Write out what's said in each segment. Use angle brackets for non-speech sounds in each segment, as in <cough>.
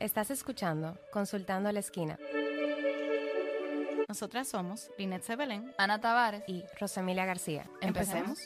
Estás escuchando Consultando a la Esquina Nosotras somos Linet Sebelén Ana Tavares y Rosemilia García. Empecemos.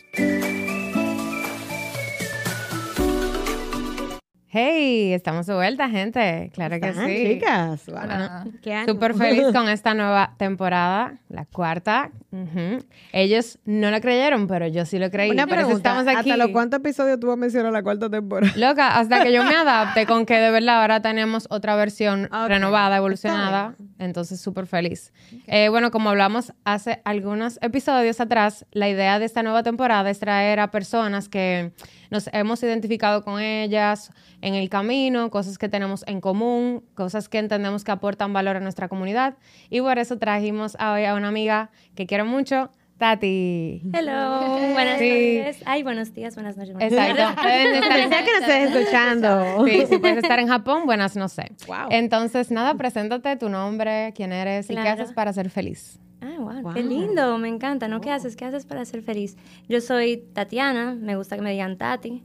Hey, estamos de vuelta, gente. Claro que Están, sí. chicas. Wow. Hola. ¿Qué ánimo? Súper feliz con esta nueva temporada, la cuarta. Ujú. Ellos no lo creyeron, pero yo sí lo creí. Una Por eso pregunta, estamos aquí. ¿hasta los cuántos episodios tú vas a mencionar la cuarta temporada? Loca, hasta que yo me <laughs> adapte con que de verdad ahora tenemos otra versión Ok, renovada, evolucionada. Entonces, súper feliz. Eh, bueno, como hablamos hace algunos episodios atrás, la idea de esta nueva temporada es traer a personas que nos hemos identificado con ellas en el camino, cosas que tenemos en común, cosas que entendemos que aportan valor a nuestra comunidad. Y por eso trajimos a hoy a una amiga que quiero mucho, Tati. Hello, buenas Sí. noches. Ay, buenos días, buenas noches. buenas Exacto. Deben <laughs> estar que nos estés escuchando. Sí, si puedes estar en Japón, buenas, no sé. Wow. Entonces, nada, preséntate tu nombre, quién eres y qué Claro. haces para ser feliz. Ah, wow, Wow. qué lindo, me encanta, ¿no? ¿Qué haces? ¿Qué haces para ser feliz? Yo soy Tatiana, me gusta que me digan Tati.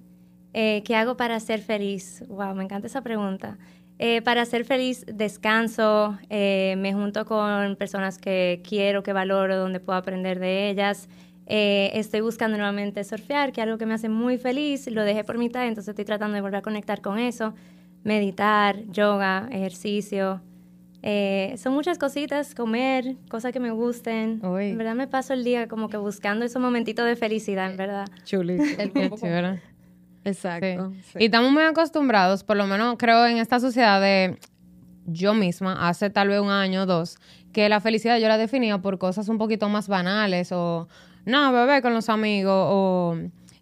Eh, ¿Qué hago para ser feliz? Wow, me encanta esa pregunta. Eh, para ser feliz, descanso, eh, me junto con personas que quiero, que valoro, donde puedo aprender de ellas. Eh, estoy buscando nuevamente surfear, que es algo que me hace muy feliz. Lo dejé por mitad, entonces estoy tratando de volver a conectar con eso. Meditar, yoga, ejercicio. Eh, son muchas cositas, comer, cosas que me gusten. Uy. En verdad me paso el día como que buscando esos momentitos de felicidad, en verdad. Chulito. El. <laughs> Exacto. Sí. sí. Y estamos muy acostumbrados, por lo menos creo en esta sociedad de yo misma, hace tal vez un año o dos, que la felicidad yo la definía por cosas un poquito más banales o, no, beber con los amigos o,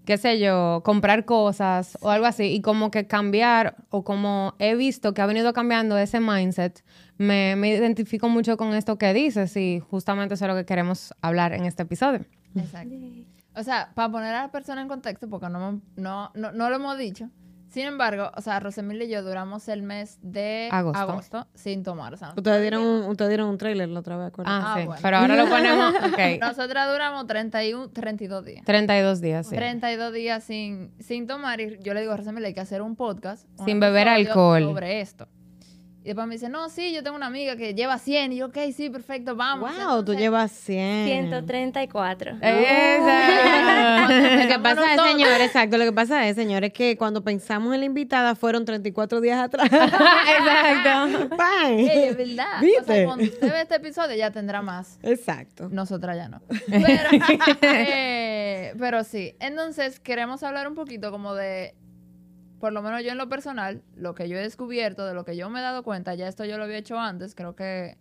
qué sé yo, comprar cosas o algo así. Y como que cambiar o como he visto que ha venido cambiando ese mindset, me, me identifico mucho con esto que dices y justamente eso es lo que queremos hablar en este episodio. Exacto. O sea, para poner a la persona en contexto, porque no, no, no, no lo hemos dicho. Sin embargo, o sea, Rosemilia y yo duramos el mes de Agosto. agosto, sin tomar. O sea, Ustedes dieron un, ustedes dieron un trailer la otra vez, ¿acuerdas? Ah, Ah, sí. bueno. Pero ahora lo ponemos, <laughs> ok, nosotras duramos 31, 32 días. 32 días, sí. 32 días sin, sin tomar y yo le digo a Rosemilia hay que hacer un podcast. Sin beber alcohol. Sobre esto. Y después me dice, no, sí, yo tengo una amiga que lleva 100. Y yo, ok, sí, perfecto, vamos. wow, tú llevas 100. 134. Esa. Lo que pasa es, señor, exacto, lo que pasa es, señores, que cuando pensamos en la invitada fueron 34 días atrás. <laughs> Exacto. ¡Pam! Ey, es verdad. O ¿Viste? sea, cuando usted ve este episodio ya tendrá más. Exacto. Nosotras ya no. <laughs> Pero, <laughs> eh, pero sí. Entonces, queremos hablar un poquito como de, por lo menos yo en lo personal, lo que yo he descubierto, de lo que yo me he dado cuenta, ya esto yo lo había hecho antes, creo que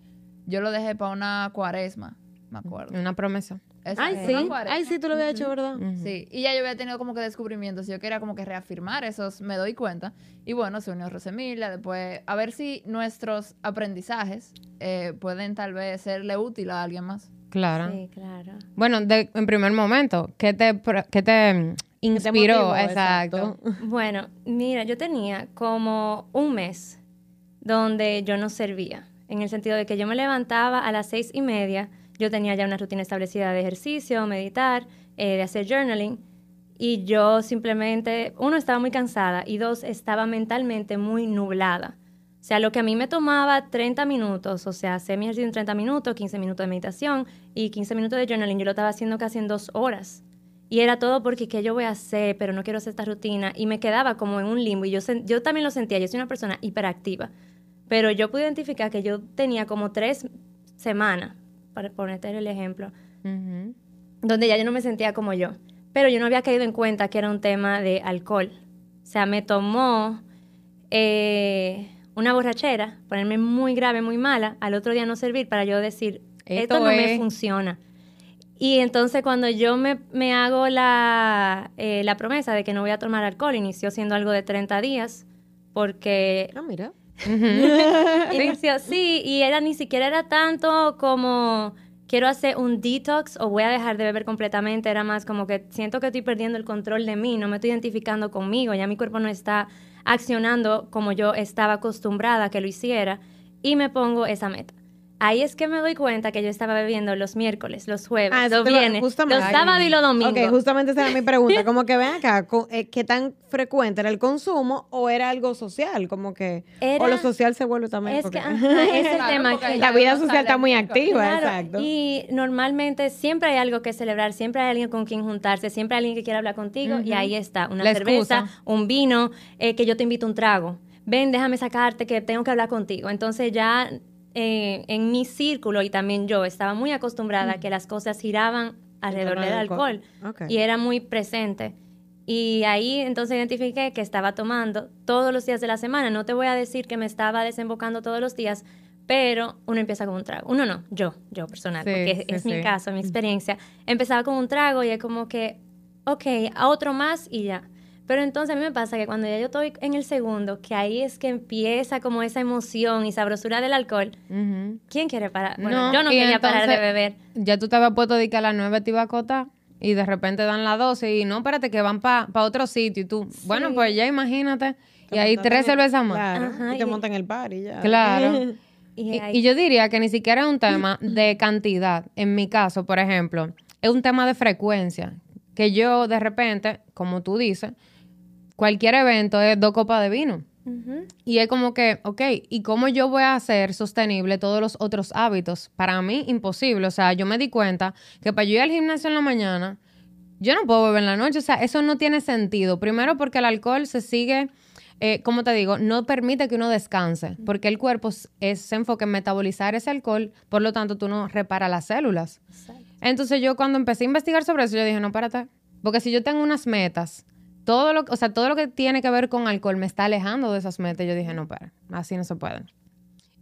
yo lo dejé para una cuaresma, me acuerdo. Una promesa. Exacto, Ay, sí. Ay, sí, tú lo habías hecho, ¿verdad? Sí, y ya yo había tenido como que descubrimientos, yo quería como que reafirmar esos, me doy cuenta. Y bueno, se unió Rosemilia, después a ver si nuestros aprendizajes eh, pueden tal vez serle útil a alguien más. Claro. Sí, claro. Bueno, de- en primer momento, ¿qué te, pro- qué te inspiró? motivó? exacto. <laughs> Bueno, mira, yo tenía como un mes donde yo no servía, en el sentido de que yo me levantaba a las seis y media, yo tenía ya una rutina establecida de ejercicio, meditar, eh, de hacer journaling, y yo simplemente, uno, estaba muy cansada y dos, estaba mentalmente muy nublada. O sea, lo que a mí me tomaba 30 minutos, o sea, hacer mi ejercicio en 30 minutos, 15 minutos de meditación y 15 minutos de journaling, yo lo estaba haciendo casi en dos horas. Y era todo porque, ¿qué yo voy a hacer? Pero no quiero hacer esta rutina. Y me quedaba como en un limbo. Y yo, yo también lo sentía. Yo soy una persona hiperactiva. Pero yo pude identificar que yo tenía como tres semanas, para ponerte el ejemplo, donde ya yo no me sentía como yo. Pero yo no había caído en cuenta que era un tema de alcohol. O sea, me tomó eh, una borrachera, ponerme muy grave, muy mala, al otro día no servir para yo decir, esto, Esto no me funciona. Y entonces cuando yo me, me hago la, eh, la promesa de que no voy a tomar alcohol, inició siendo algo de 30 días, porque Ah, mira. <laughs> <laughs> Inició, sí, y era ni siquiera era tanto como quiero hacer un detox o voy a dejar de beber completamente, era más como que siento que estoy perdiendo el control de mí, no me estoy identificando conmigo, ya mi cuerpo no está accionando como yo estaba acostumbrada a que lo hiciera y me pongo esa meta. Ahí es que me doy cuenta que yo estaba bebiendo los miércoles, los jueves, Ah, los viernes, los sábados y los domingos. Ok, justamente esa era mi pregunta. <laughs> Como que ven acá, eh, ¿qué tan frecuente era el consumo o era algo social? Como que. O lo social se vuelve también. es <laughs> porque- que ajá, es el Claro, tema que la vida social está muy activa, Claro, exacto. Y normalmente siempre hay algo que celebrar, siempre hay alguien con quien juntarse, siempre hay alguien que quiere hablar contigo y ahí está, una La cerveza, excusa. un vino, eh, que yo te invito a un trago. Ven, déjame sacarte que tengo que hablar contigo. Entonces ya eh, en mi círculo y también yo estaba muy acostumbrada a que las cosas giraban alrededor del al alcohol, alcohol. Ok. y era muy presente. Y ahí entonces identifiqué que estaba tomando todos los días de la semana. No te voy a decir que me estaba desembocando todos los días, pero uno empieza con un trago. Uno no, yo, yo personal, Sí, porque sí, es mi sí. caso, mi experiencia. Empezaba con un trago y es como que, ok, a otro más y ya. Pero entonces a mí me pasa que cuando ya yo estoy en el segundo, que ahí es que empieza como esa emoción y sabrosura del alcohol. ¿quién quiere parar? Bueno, No, yo no quería parar de beber. Ya tú te habías puesto de que a las 9 te iba a acotar y de repente dan las 12 y no, espérate que van para otro sitio y tú, bueno, pues ya imagínate. Y ahí tres cervezas más. Claro, Ajá, y te y- montan el par y ya. Claro. <laughs> Y y yo diría que ni siquiera es un tema <laughs> de cantidad. En mi caso, por ejemplo, es un tema de frecuencia. Que yo de repente, como tú dices, cualquier evento es dos copas de vino. Y es como que, ok, ¿y cómo yo voy a hacer sostenible todos los otros hábitos? Para mí, imposible. O sea, yo me di cuenta que para yo ir al gimnasio en la mañana, yo no puedo beber en la noche. O sea, eso no tiene sentido. Primero porque el alcohol se sigue, eh, como te digo, no permite que uno descanse. Porque el cuerpo es, se enfoca en metabolizar ese alcohol, por lo tanto tú no reparas las células. Entonces yo cuando empecé a investigar sobre eso, yo dije, no, espérate. Porque si yo tengo unas metas, todo lo, o sea, todo lo que tiene que ver con alcohol me está alejando de esas metas. Yo dije, no, para, así no se puede.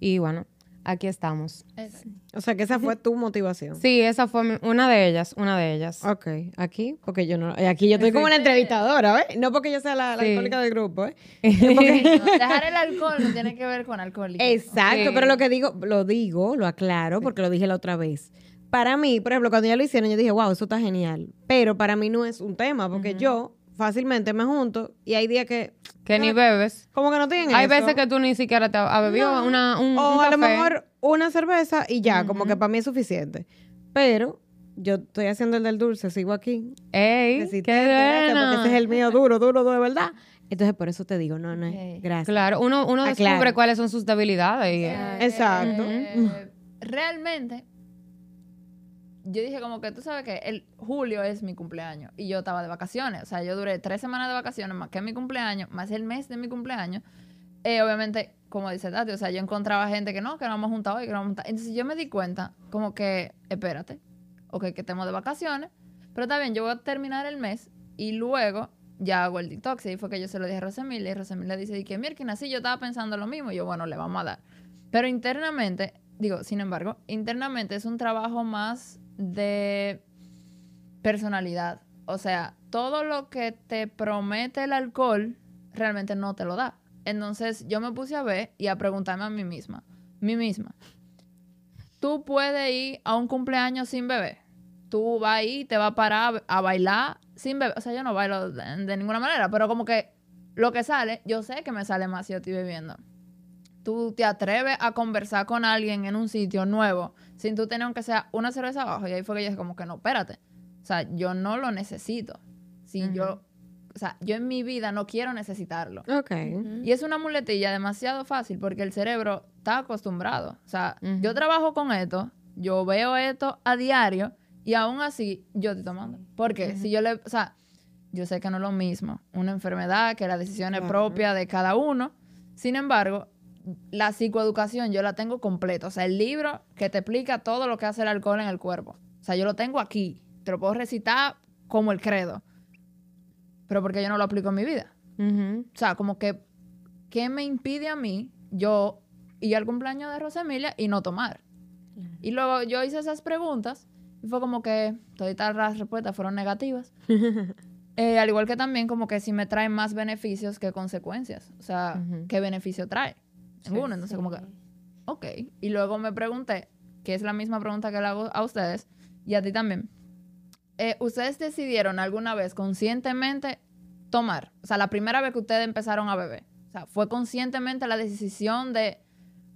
Y bueno, aquí estamos. Es- O sea, que esa fue tu motivación. Sí, esa fue mi- una de ellas, una de ellas. Ok, aquí, porque yo no, eh, aquí yo estoy como una entrevistadora, ¿ves? No porque yo sea la, la Sí. alcohólica del grupo, ¿eh? <laughs> no, dejar el alcohol no tiene que ver con alcohólico. Exacto, pero lo que digo, lo digo, lo aclaro, porque lo dije la otra vez. Para mí, por ejemplo, cuando ya lo hicieron, yo dije, wow, eso está genial. Pero para mí no es un tema, porque yo fácilmente me junto y hay días que, Que ni bebes. como que no tienen Hay eso. veces que tú ni siquiera te has bebido No. una, un, O un a lo mejor una cerveza y ya, como que para mí es suficiente. Pero yo estoy haciendo el del dulce, sigo aquí. ¡Ey! Resistente, ¡Qué buena! porque ese es el mío duro, duro, duro de verdad. Entonces, por eso te digo, no, no, gracias. Claro, uno, uno Aclaro. descubre cuáles son sus debilidades. y, Eh, Exacto. eh, realmente, yo dije como que tú sabes que el julio es mi cumpleaños y yo estaba de vacaciones. O sea, yo duré tres semanas de vacaciones más que mi cumpleaños, más el mes de mi cumpleaños. Eh, obviamente, como dice Tati, o sea, yo encontraba gente que no, que no vamos a juntar hoy, que no vamos a. Entonces yo me di cuenta como que, espérate, ok, que estemos de vacaciones, pero está bien, yo voy a terminar el mes y luego ya hago el detox. Y fue que yo se lo dije a Rosemilia y Rosemilia dice, y que mierda, sí, yo estaba pensando lo mismo. Y yo, bueno, le vamos a dar. Pero internamente, digo, sin embargo, internamente es un trabajo más de personalidad. O sea, todo lo que te promete el alcohol realmente no te lo da. Entonces yo me puse a ver y a preguntarme a mí misma, mí misma, tú puedes ir a un cumpleaños sin beber. Tú vas ahí te vas a parar a bailar sin beber. O sea, yo no bailo de, de ninguna manera, pero como que lo que sale, yo sé que me sale más si yo estoy bebiendo tú te atreves a conversar con alguien en un sitio nuevo sin tú tener aunque sea una cerveza abajo. Y ahí fue que yo dije como que no, espérate. O sea, yo no lo necesito. Si yo, o sea, yo en mi vida no quiero necesitarlo. Ok. Y es una muletilla demasiado fácil porque el cerebro está acostumbrado. O sea, yo trabajo con esto, yo veo esto a diario y aún así yo estoy tomando. Porque si yo le, o sea, yo sé que no es lo mismo una enfermedad, que la decisión es propia de cada uno. Sin embargo, la psicoeducación yo la tengo completa. O sea, el libro que te explica todo lo que hace el alcohol en el cuerpo. O sea, yo lo tengo aquí. Te lo puedo recitar como el credo. Pero porque yo no lo aplico en mi vida. O sea, como que, ¿qué me impide a mí yo ir al cumpleaños de Rosemilia y no tomar? Y luego yo hice esas preguntas y fue como que todas las respuestas fueron negativas. <laughs> Eh, al igual que también como que si me trae más beneficios que consecuencias. O sea. ¿qué beneficio trae? Ninguno. Entonces como que, ok. Y luego me pregunté, que es la misma pregunta que le hago a ustedes y a ti también. Eh, ¿Ustedes decidieron alguna vez conscientemente tomar? O sea, la primera vez que ustedes empezaron a beber. O sea, ¿fue conscientemente la decisión de,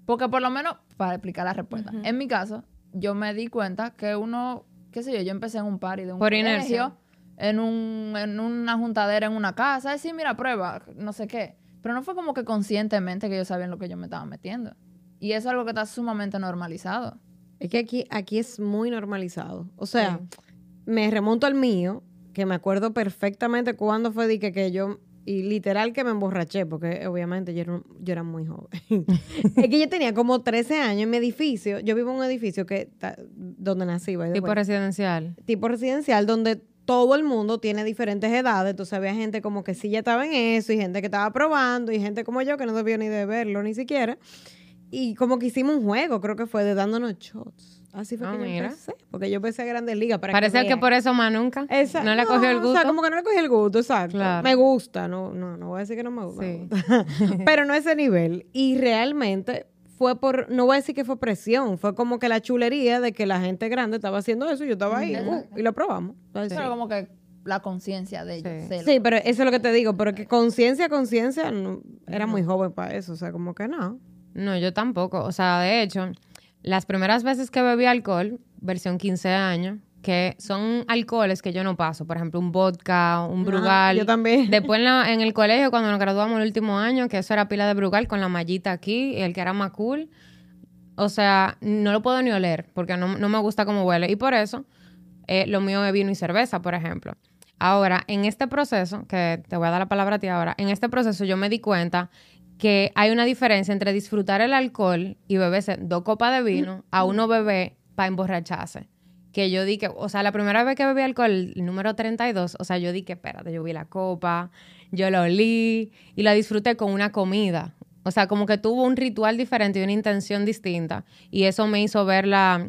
Porque por lo menos, para explicar la respuesta, en mi caso, yo me di cuenta que uno, qué sé yo, yo empecé en un party de un Por colegio, inercia. en, un, en una juntadera en una casa, decir, mira, prueba, no sé qué. Pero no fue como que conscientemente que yo sabía en lo que yo me estaba metiendo. Y eso es algo que está sumamente normalizado. Es que aquí, aquí es muy normalizado. O sea, me remonto al mío, que me acuerdo perfectamente cuándo fue de que, que yo, y literal que me emborraché, porque obviamente yo era, yo era muy joven. <laughs> es que yo tenía como 13 años en mi edificio. Yo vivo en un edificio que donde nací, Tipo residencial. tipo residencial, donde todo el mundo tiene diferentes edades. Entonces había gente como que sí ya estaba en eso, y gente que estaba probando, y gente como yo que no debió ni de verlo ni siquiera. Y como que hicimos un juego, creo que fue de dándonos shots. Así fue Ah, que yo mira. empecé. Porque yo empecé a Grandes Ligas para Parece que vean. por eso más nunca. Esa- no le cogió el gusto. O sea, como que no le cogí el gusto, exacto. Claro. Me gusta, no, no, no voy a decir que no me gusta. Sí. me gusta. <laughs> Pero no ese nivel. Y realmente fue por, no voy a decir que fue presión, fue como que la chulería de que la gente grande estaba haciendo eso y yo estaba ahí uh, y lo probamos. Entonces, Pero como que la conciencia de ellos. Sí. pero eso es lo que te digo, pero que conciencia, conciencia, no, era muy joven para eso, o sea, como que no. No, yo tampoco. O sea, de hecho, las primeras veces que bebí alcohol, versión 15 años, que son alcoholes que yo no paso. Por ejemplo, un vodka, un brugal. yo también. <laughs> Después en, la- en el colegio, cuando nos graduamos el último año, que eso era pila de brugal con la mallita aquí, el que era más cool. O sea, no lo puedo ni oler porque no, no me gusta cómo huele. Y por eso, eh, lo mío es vino y cerveza, por ejemplo. Ahora, en este proceso, que te voy a dar la palabra a ti ahora, en este proceso yo me di cuenta que hay una diferencia entre disfrutar el alcohol y beberse dos copas de vino a uno beber para emborracharse. Que yo di que, o sea, la primera vez que bebí alcohol, el número 32, o sea, yo di que, espérate, yo vi la copa, yo lo olí y la disfruté con una comida. O sea, como que tuvo un ritual diferente y una intención distinta. Y eso me hizo verla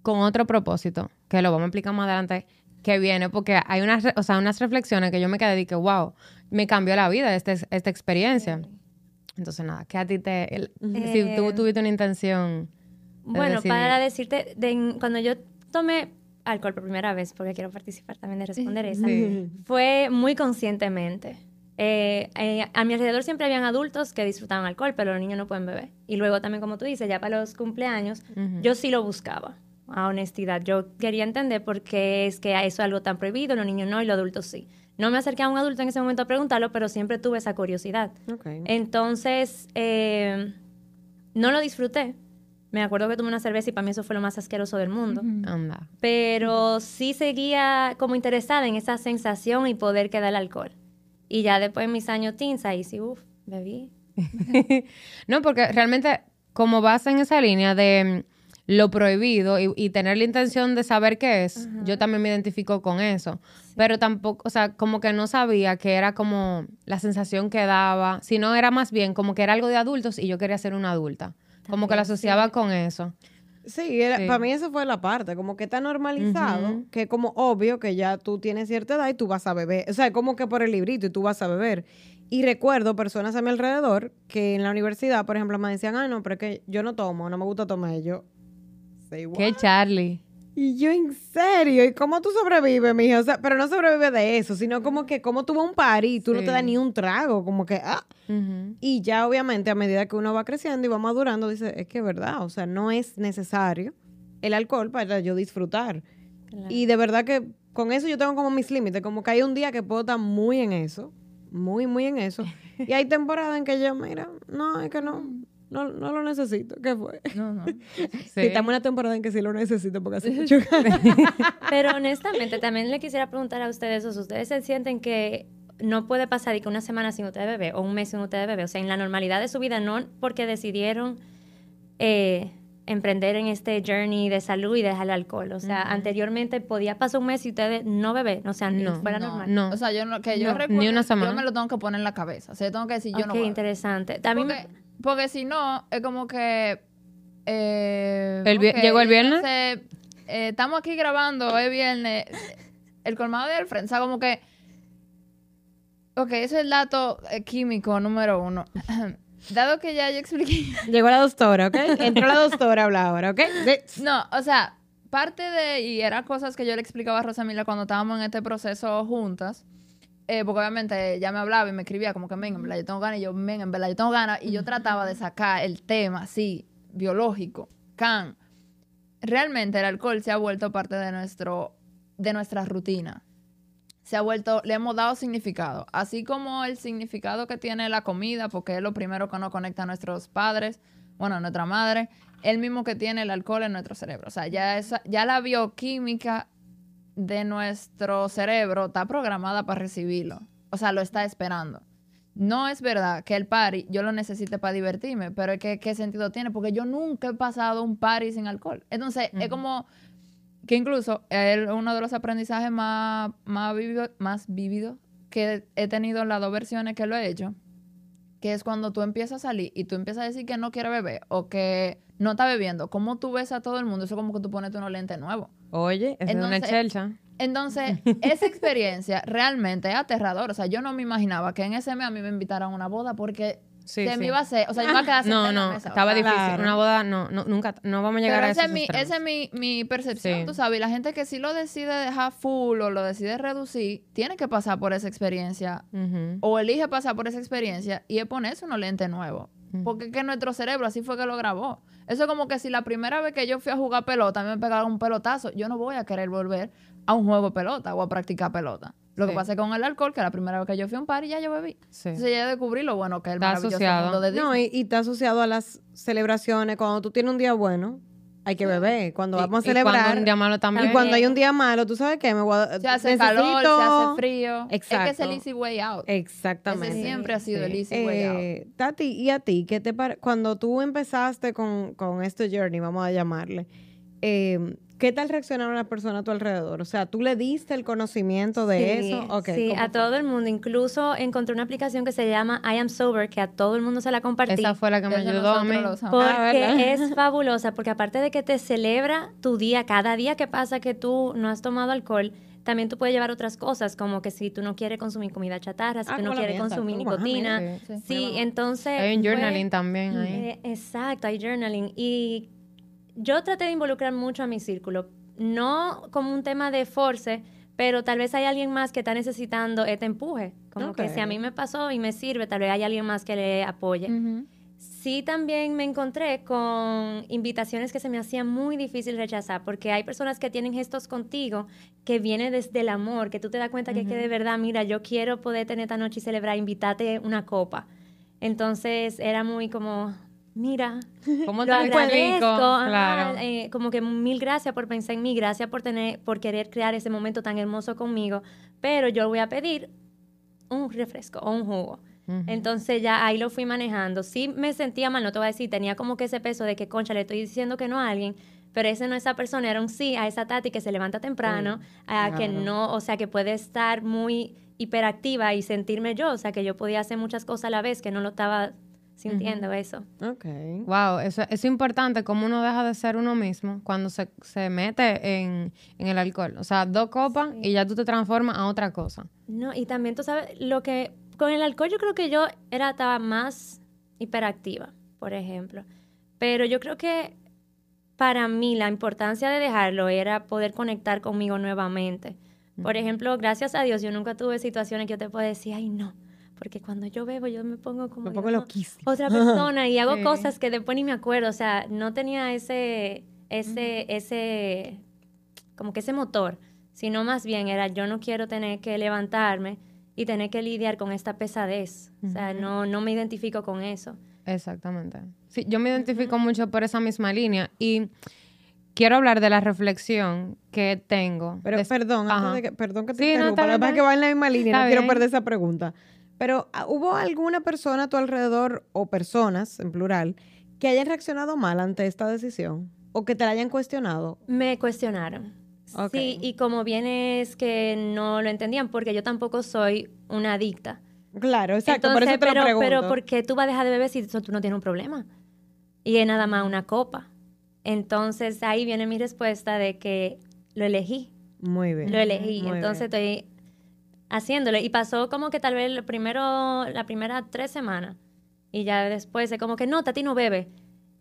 con otro propósito, que lo vamos a explicar más adelante, que viene, porque hay unas, o sea, unas reflexiones que yo me quedé de que, wow, me cambió la vida este- esta experiencia. Entonces, nada, que a ti te... el- si tú Eh, tuviste una intención... de Bueno, decidir. para decirte, de- cuando yo tomé alcohol por primera vez, porque quiero participar también de responder esa, fue muy conscientemente. Eh, eh, a mi alrededor siempre habían adultos que disfrutaban alcohol, pero los niños no pueden beber. Y luego también, como tú dices, ya para los cumpleaños, yo sí lo buscaba, a honestidad. Yo quería entender por qué es que eso es algo tan prohibido, los niños no y los adultos sí. No me acerqué a un adulto en ese momento a preguntarlo, pero siempre tuve esa curiosidad. Ok. Entonces, eh, no lo disfruté. Me acuerdo que tomé una cerveza y para mí eso fue lo más asqueroso del mundo. Anda. Pero sí seguía como interesada en esa sensación y poder que da el alcohol. Y ya después en mis años teens, ahí sí, uff, bebí. <laughs> No, porque realmente, como vas en esa línea de mm, lo prohibido y, y tener la intención de saber qué es, yo también me identifico con eso. Pero tampoco, o sea, como que no sabía que era como la sensación que daba, sino era más bien como que era algo de adultos y yo quería ser una adulta. Como que También, sí. asociaba con eso. Sí, era- Sí. para mí eso fue la parte, como que está normalizado, Ujú. que como obvio que ya tú tienes cierta edad y tú vas a beber, o sea, como que por el librito y tú vas a beber. Y recuerdo personas a mi alrededor que en la universidad, por ejemplo, me decían, ah, no, pero es que yo no tomo, no me gusta tomar. Y yo? ¿Qué, Charlie? Y yo, en serio, ¿y cómo tú sobrevives, mija? O sea, pero no sobrevives de eso, sino como que como tú vas a un party y tú no te das ni un trago, como que, ah. Y ya obviamente a medida que uno va creciendo y va madurando, dice, es que es verdad, o sea, no es necesario el alcohol para yo disfrutar. Y de verdad que con eso yo tengo como mis límites, como que hay un día que puedo estar muy en eso, muy, muy en eso. <laughs> Y hay temporadas en que yo, mira, no, es que no, no, no lo necesito. ¿Qué fue? No, no. <laughs> Sí. Y estamos en una temporada en que sí lo necesito porque hace mucho <laughs> Pero honestamente, también le quisiera preguntar a ustedes, o sea, ¿ustedes se sienten que no puede pasar y que una semana sin ustedes bebé o un mes sin ustedes bebé? O sea, en la normalidad de su vida, no porque decidieron eh, emprender en este journey de salud y dejar el alcohol. O sea, anteriormente podía pasar un mes y ustedes no beben, o sea, ni No, fuera no, normal. No. O sea, yo no, que yo No, recuerdo, ni una semana. yo me lo tengo que poner en la cabeza. O sea, yo tengo que decir, yo ok, no beber. interesante. También Porque, porque si no, es como que... eh, El ¿llegó el viernes? eh, estamos aquí grabando, es viernes. El colmado de Alfred, o sea, como que... Ok, ese es el dato eh, químico número uno. <clears throat> Dado que ya yo expliqué... <laughs> Llegó la doctora, ¿ok? Entró la doctora a hablar ahora, ¿ok? <laughs> No, o sea, parte de, y eran cosas que yo le explicaba a Rosamila cuando estábamos en este proceso juntas, eh, porque obviamente ella me hablaba y me escribía como que, men, en verdad yo tengo ganas, y yo, men, en verdad yo tengo ganas, y yo trataba de sacar el tema así, biológico, can. Realmente el alcohol se ha vuelto parte de nuestro, de nuestra rutina. Se ha vuelto, le hemos dado significado, así como el significado que tiene la comida, porque es lo primero que nos conecta a nuestros padres, bueno, a nuestra madre, el mismo que tiene el alcohol en nuestro cerebro. O sea, ya, esa, ya la bioquímica de nuestro cerebro está programada para recibirlo. O sea, lo está esperando. No es verdad que el party yo lo necesite para divertirme, pero que qué sentido tiene, porque yo nunca he pasado un party sin alcohol. Entonces, es como que incluso es uno de los aprendizajes más, más, vivido, más vívidos que he tenido en las dos versiones que lo he hecho, que es cuando tú empiezas a salir y tú empiezas a decir que no quieres beber o que no está bebiendo, ¿cómo tú ves a todo el mundo? Eso es como que tú pones unos lentes nuevos. Oye, es una Entonces, chelcha. Entonces, <laughs> esa experiencia realmente es aterradora. O sea, yo no me imaginaba que en ese mes a mí me invitaran a una boda porque Sí, se sí. me iba a hacer, o sea, yo me iba a quedar <laughs> No, en la no, mesa, o estaba sea, difícil. Claro. Una boda, no, no, nunca, no vamos a llegar Pero a esa esos es, mi, esa es mi, mi percepción, Sí. tú sabes. Y la gente que sí lo decide dejar full o lo decide reducir, tiene que pasar por esa experiencia o elige pasar por esa experiencia y es ponerse unos lentes nuevos. Porque es que nuestro cerebro así fue que lo grabó. Eso es como que si la primera vez que yo fui a jugar pelota me pegaron un pelotazo, yo no voy a querer volver a un juego de pelota o a practicar pelota. Lo que pasa es con el alcohol, que la primera vez que yo fui a un party ya yo bebí. Sí. Entonces ya descubrí lo bueno que es el Está maravilloso asociado. mundo de Disney. No, y, y está asociado a las celebraciones. Cuando tú tienes un día bueno, hay que beber. Cuando Y- vamos a y cuando celebrar. un día malo también. y cuando hay un día malo, tú sabes qué, me voy a, se hace necesito- calor, se hace frío. Es que es Exacto. el easy way out. Exactamente. Ese siempre ha sido el easy way out. Eh, Tati, ¿y a ti? ¿Qué te pare- Cuando tú empezaste con, con este journey, vamos a llamarle, eh, ¿qué tal reaccionaron las personas a tu alrededor? O sea, ¿tú le diste el conocimiento de Sí, eso? Ok, sí, ¿cómo a fue? todo el mundo. Incluso encontré una aplicación que se llama I Am Sober, que a todo el mundo se la compartí. Esa fue la que me ayudó a mí. Porque Ah, es fabulosa, porque aparte de que te celebra tu día, cada día que pasa que tú no has tomado alcohol, también tú puedes llevar otras cosas, como que si tú no quieres consumir comida chatarra, si Ah, tú no quieres consumir nicotina. Sí. Sí, entonces... Hay un fue- journaling también ahí. eh, exacto, hay journaling. Y yo traté de involucrar mucho a mi círculo, no como un tema de force, pero tal vez hay alguien más que está necesitando este empuje. Como que si a mí me pasó y me sirve, tal vez hay alguien más que le apoye. Sí, también me encontré con invitaciones que se me hacían muy difícil rechazar, porque hay personas que tienen gestos contigo que viene desde el amor, que tú te das cuenta que, que de verdad, mira, yo quiero poder tener esta noche y celebrar, invitarte una copa. Entonces era muy como, mira, ¿Cómo <laughs> lo agradezco, ajá, Claro. eh, como que mil gracias por pensar en mí, gracias por tener, por querer crear ese momento tan hermoso conmigo, pero yo voy a pedir un refresco o un jugo. Entonces ya ahí lo fui manejando. Sí me sentía mal, no te voy a decir, tenía como que ese peso de que, concha, le estoy diciendo que no a alguien, pero ese no esa persona, era un sí a esa Tati que se levanta temprano, a que no, o sea, que puede estar muy hiperactiva y sentirme yo, o sea, que yo podía hacer muchas cosas a la vez, que no lo estaba sintiendo eso. Ok. Wow, eso es importante cómo uno deja de ser uno mismo cuando se, se mete en, en el alcohol. O sea, dos copas y ya tú te transformas a otra cosa. No, y también tú sabes, lo que con el alcohol yo creo que yo era estaba más hiperactiva, por ejemplo. Pero yo creo que para mí la importancia de dejarlo era poder conectar conmigo nuevamente. Por ejemplo, gracias a Dios, yo nunca tuve situaciones que yo te puedo decir, ay, no, porque cuando yo bebo yo me pongo como Me pongo no, loquísima. otra persona y hago Sí. cosas que después ni me acuerdo, o sea, no tenía ese ese ese como que ese motor, sino más bien era yo no quiero tener que levantarme y tener que lidiar con esta pesadez. O sea, no no me identifico con eso. Exactamente. Sí, yo me identifico mucho por esa misma línea y quiero hablar de la reflexión que tengo. Pero perdón, Ajá. antes de que, perdón que te Sí, no, interrumpa, está la verdad bien, que va en la misma línea, no quiero perder esa pregunta. Pero ah, ¿hubo alguna persona a tu alrededor o personas, en plural, que hayan reaccionado mal ante esta decisión? ¿O que te la hayan cuestionado? Me cuestionaron. Sí, y como bien es que no lo entendían porque yo tampoco soy una adicta. Claro, exacto, por Entonces, eso te lo pero, pregunto. pero ¿por qué tú vas a dejar de beber si tú tú no tienes un problema? Y es nada más una copa. Entonces ahí viene mi respuesta de que lo elegí, Muy bien. lo elegí. Muy Entonces bien. estoy haciéndolo. Y pasó como que tal vez el primero, la primera tres semanas. Y ya después es como que no, Tati no bebe.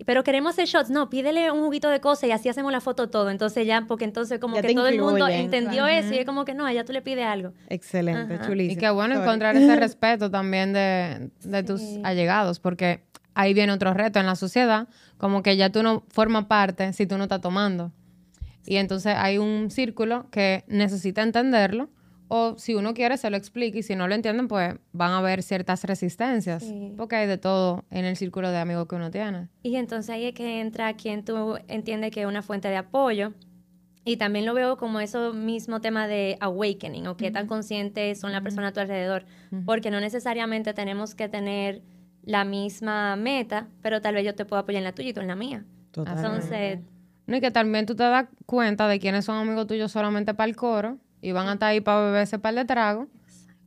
pero queremos hacer shots. No, pídele un juguito de cosas y así hacemos la foto todo. Entonces ya, porque entonces como Ya que todo el mundo entendió eso y es como que no, allá tú le pides algo. Excelente, Ajá. chulísimo. Y qué bueno Sorry. encontrar ese <laughs> respeto también de, de tus allegados, porque ahí viene otro reto en la sociedad, como que ya tú no formas parte si tú no estás tomando. Y entonces hay un círculo que necesita entenderlo, o si uno quiere se lo explica, y si no lo entienden, pues van a haber ciertas resistencias, Sí. porque hay de todo en el círculo de amigos que uno tiene. Y entonces ahí es que entra quien tú entiendes que es una fuente de apoyo. Y también lo veo como eso mismo tema de awakening, o qué tan conscientes son las personas a tu alrededor. Porque no necesariamente tenemos que tener la misma meta, pero tal vez yo te puedo apoyar en la tuya y tú en la mía. Totalmente. Entonces, No, y que también tú te das cuenta de quiénes son amigos tuyos solamente para el coro y van a estar ahí para beber ese par de tragos.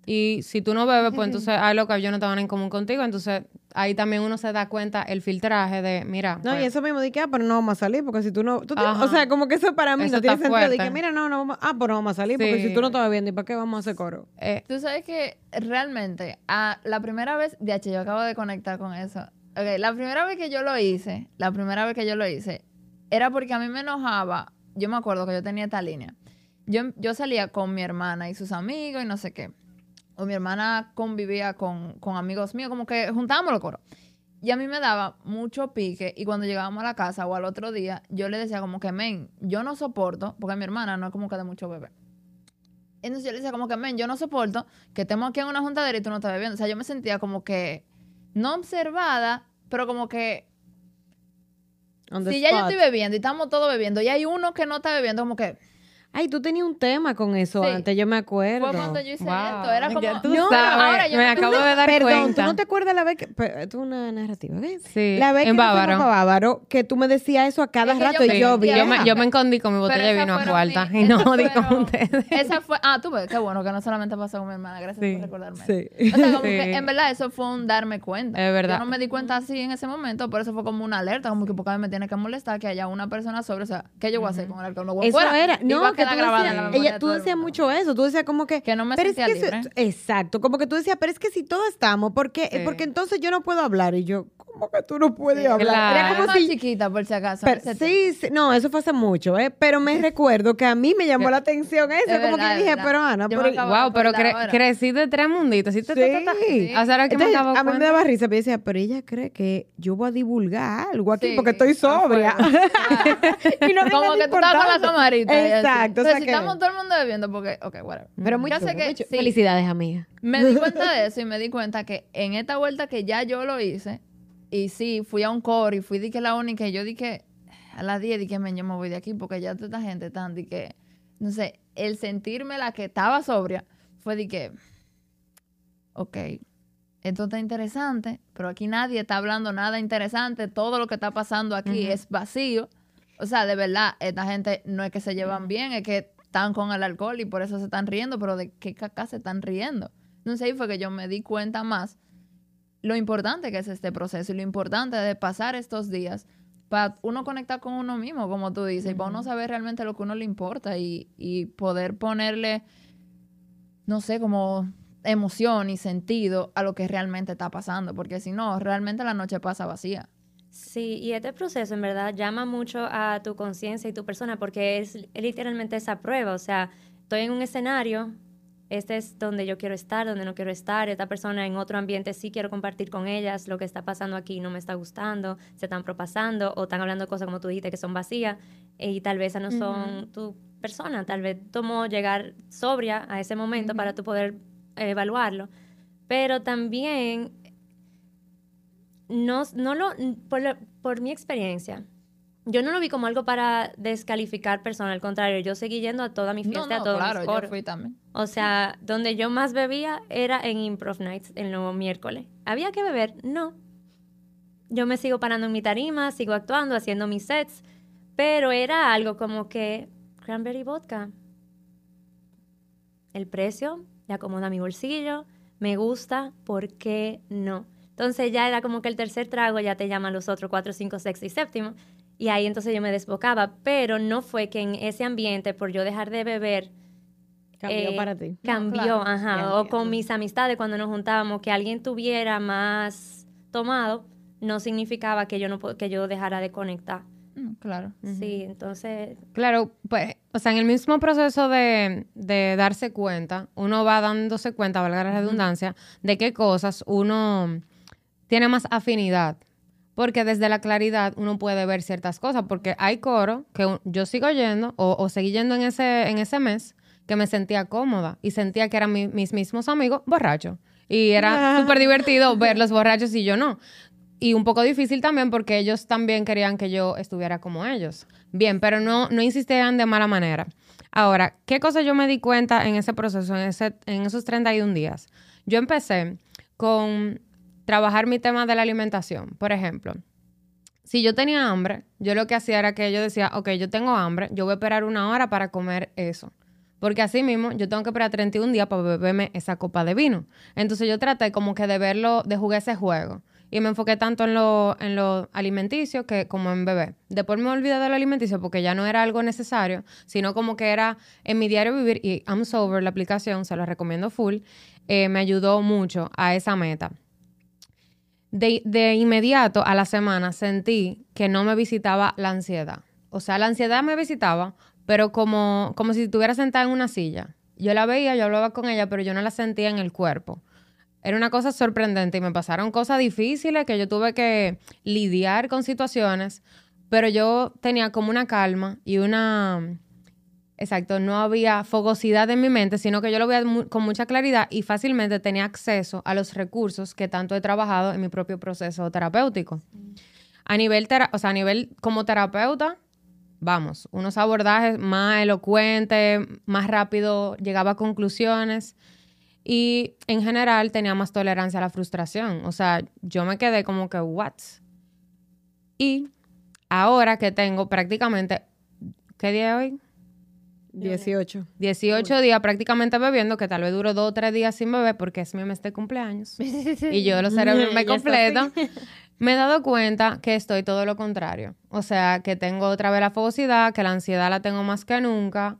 Y si tú no bebes, pues <laughs> entonces hay lo que ellos no estaban en común contigo. Entonces ahí también uno se da cuenta el filtraje de, mira, No, y pues, eso mismo de que, ah, pero no vamos a salir, porque si tú no... tú te- o sea, como que eso para mí Eso no tiene sentido. De que, mira, no, no vamos... Ah, pero no vamos a salir, porque si tú no estás bebiendo, ¿y para qué vamos a hacer coro? eh, Tú sabes que realmente, a la primera vez, de hecho, yo acabo de conectar con eso. Ok, la primera vez que yo lo hice, la primera vez que yo lo hice, era porque a mí me enojaba. Yo me acuerdo que yo tenía esta línea. Yo, yo salía con mi hermana y sus amigos y no sé qué. O mi hermana convivía con, con amigos míos, como que juntábamos los coros. Y a mí me daba mucho pique y cuando llegábamos a la casa o al otro día, yo le decía como que, men, yo no soporto, porque mi hermana no es como que de mucho bebé. Entonces yo le decía como que, men, yo no soporto que estemos aquí en una juntadera y tú no estás bebiendo. O sea, yo me sentía como que no observada, pero como que si ya yo estoy bebiendo y estamos todos bebiendo y hay uno que no está bebiendo, como que Ay, tú tenías un tema con eso Sí. antes, yo me acuerdo. fue cuando yo hice Wow. esto. Era como, Ya tú no, sabes, ahora yo me me acabo de dar Perdón, cuenta. ¿tú no te acuerdas la vez que... pero Esto es una narrativa, ¿ves? Sí, La vez en que Bávaro. Bávaro, que tú me decías eso a cada Es que yo rato me y yo vi. yo, me, yo me escondí con mi botella de vino a cuarta mi- <laughs> y no di con ustedes. Esa fue, ah, tú ves, qué bueno que no solamente pasó con mi hermana, gracias Sí. por recordarme. Sí. O sea, como Sí. que en verdad eso fue un darme cuenta. Es verdad. Yo no me di cuenta así en ese momento, pero eso fue como una alerta, como que porque a mí me tiene que molestar que haya una persona sobre, o sea, ¿qué yo voy a hacer con el alcohol? No voy Eso fuera. era, no, tú grabada decías, en la memoria ella, tú decías mucho eso, tú decías como que... Que no me pero es sentía que libre. si- exacto, como que tú decías, pero es que si todos estamos, ¿por qué? Sí. Porque entonces yo no puedo hablar y yo, ¿cómo que tú no puedes Sí, hablar? claro. Era Era como más si... chiquita, por si acaso. pero- sí, sí, no, eso fue hace mucho, ¿eh? Pero me <laughs> recuerdo que a mí me llamó la atención eso, Es como verdad, que es dije, pero Ana, acabo- Wow, pero cre- ahora. crecí de tres munditos. ¿sí? Ta. Sí. O sea, ahora que me acabo a mí me daba risa, pero yo decía, pero ella cree que yo voy a divulgar algo aquí Sí, porque estoy sobria. <laughs> <laughs> y no Como que tú estás con la importante. camarita. Exacto, o Pero sea si que- estamos todo el mundo bebiendo, porque, ok, whatever. Pero muy sé chulo, que muy chulo. sí. Felicidades, amiga. Me di cuenta de <laughs> eso y me di cuenta que en esta vuelta que ya yo lo hice, y sí, fui a un coro y fui di que la única, y yo di que a las 10 di que men, yo me voy de aquí porque ya toda esta gente tan di que, no sé, el sentirme la que estaba sobria fue di que, ok, esto está interesante, pero aquí nadie está hablando nada interesante, todo lo que está pasando aquí es vacío. O sea, de verdad, esta gente no es que se llevan bien, es que están con el alcohol y por eso se están riendo, pero ¿de qué caca se están riendo? Entonces ahí fue que yo me di cuenta más lo importante que es este proceso y lo importante de pasar estos días para uno conectar con uno mismo, como tú dices, y para uno saber realmente lo que uno le importa y, y poder ponerle, no sé, como emoción y sentido a lo que realmente está pasando, porque si no, realmente la noche pasa vacía. Sí, y este proceso en verdad llama mucho a tu conciencia y tu persona porque es literalmente esa prueba. O sea, estoy en un escenario, este es donde yo quiero estar, donde no quiero estar, esta persona en otro ambiente sí quiero compartir con ellas, lo que está pasando aquí no me está gustando, se están propasando o están hablando de cosas como tú dijiste que son vacías y tal vez esas no son tu persona, tal vez tomó llegar sobria a ese momento para tú poder eh, evaluarlo. Pero también no, no lo, por, mi experiencia, yo no lo vi como algo para descalificar personas, al contrario, yo seguí yendo a toda mi fiesta, No, no, a todos claro, mis yo fui también. O sea, donde yo más bebía era en Improv Nights, el nuevo miércoles. ¿Había que beber? No. Yo me sigo parando en mi tarima, sigo actuando, haciendo mis sets, pero era algo como que cranberry vodka. El precio le acomoda a mi bolsillo, me gusta, ¿por qué no? Entonces ya era como que el tercer trago ya te llaman los otros cuatro, cinco, sexto y séptimo. Y ahí entonces yo me desbocaba, pero no fue que en ese ambiente, por yo dejar de beber, Cambió eh, para ti. Cambió, claro. ajá. O con mis amistades cuando nos juntábamos, que alguien tuviera más tomado, no significaba que yo no que yo dejara de conectar. Mm, claro. Sí, entonces Claro, pues, o sea, en el mismo proceso de, de darse cuenta, uno va dándose cuenta, valga la redundancia, de qué cosas uno tiene más afinidad. Porque desde la claridad uno puede ver ciertas cosas. Porque hay coro que yo sigo yendo o, o seguí yendo en ese, en ese mes que me sentía cómoda y sentía que eran mi- mis mismos amigos borrachos. Y era súper divertido <laughs> verlos borrachos y yo no. Y un poco difícil también porque ellos también querían que yo estuviera como ellos. Bien, pero no, no insistían de mala manera. Ahora, ¿qué cosa yo me di cuenta en ese proceso, en, ese, en esos 31 días? Yo empecé con trabajar mi tema de la alimentación. Por ejemplo, si yo tenía hambre, yo lo que hacía era que yo decía, ok, yo tengo hambre, yo voy a esperar una hora para comer eso. Porque así mismo yo tengo que esperar 31 días para beberme esa copa de vino. Entonces yo traté como que de verlo, de jugar ese juego. Y me enfoqué tanto en lo, en lo alimenticio que como en beber. Después me olvidé de lo alimenticio porque ya no era algo necesario, sino como que era en mi diario vivir. Y I'm Sober, la aplicación, se la recomiendo full, eh, me ayudó mucho a esa meta. De, de inmediato a la semana sentí que no me visitaba la ansiedad. O sea, la ansiedad me visitaba, pero como, como si estuviera sentada en una silla. Yo la veía, yo hablaba con ella, pero yo no la sentía en el cuerpo. Era una cosa sorprendente y me pasaron cosas difíciles que yo tuve que lidiar con situaciones, pero yo tenía como una calma y una... Exacto, no había fogosidad en mi mente, sino que yo lo veía con mucha claridad y fácilmente tenía acceso a los recursos que tanto he trabajado en mi propio proceso terapéutico. A nivel, tera- o sea, a nivel como terapeuta, vamos, unos abordajes más elocuentes, más rápido llegaba a conclusiones y en general tenía más tolerancia a la frustración. O sea, yo me quedé como que, what? Y ahora que tengo prácticamente, ¿qué día es hoy? 18. 18 días prácticamente bebiendo, que tal vez duro dos o tres días sin beber porque es mi mes de cumpleaños. <laughs> y yo lo cerebro <laughs> me completo. Me he dado cuenta que estoy todo lo contrario. O sea, que tengo otra vez la fogosidad, que la ansiedad la tengo más que nunca.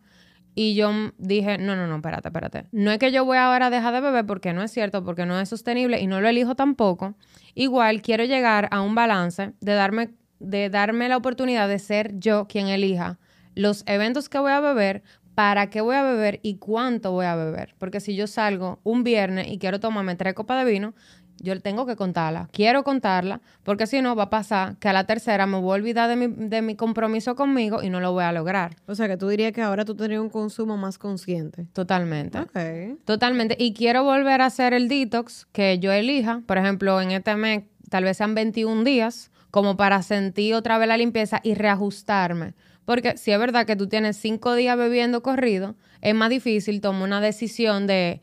Y yo dije, no, no, no, espérate, espérate. No es que yo voy ahora a dejar de beber porque no es cierto, porque no es sostenible y no lo elijo tampoco. Igual quiero llegar a un balance de darme, de darme la oportunidad de ser yo quien elija los eventos que voy a beber, para qué voy a beber y cuánto voy a beber. Porque si yo salgo un viernes y quiero tomarme tres copas de vino, yo tengo que contarla. Quiero contarla, porque si no va a pasar que a la tercera me voy a olvidar de mi, de mi compromiso conmigo y no lo voy a lograr. O sea, que tú dirías que ahora tú tendrías un consumo más consciente. Totalmente. Ok. Totalmente. Y quiero volver a hacer el detox que yo elija. Por ejemplo, en este mes tal vez sean 21 días, como para sentir otra vez la limpieza y reajustarme. Porque si es verdad que tú tienes cinco días bebiendo corrido, es más difícil tomar una decisión de,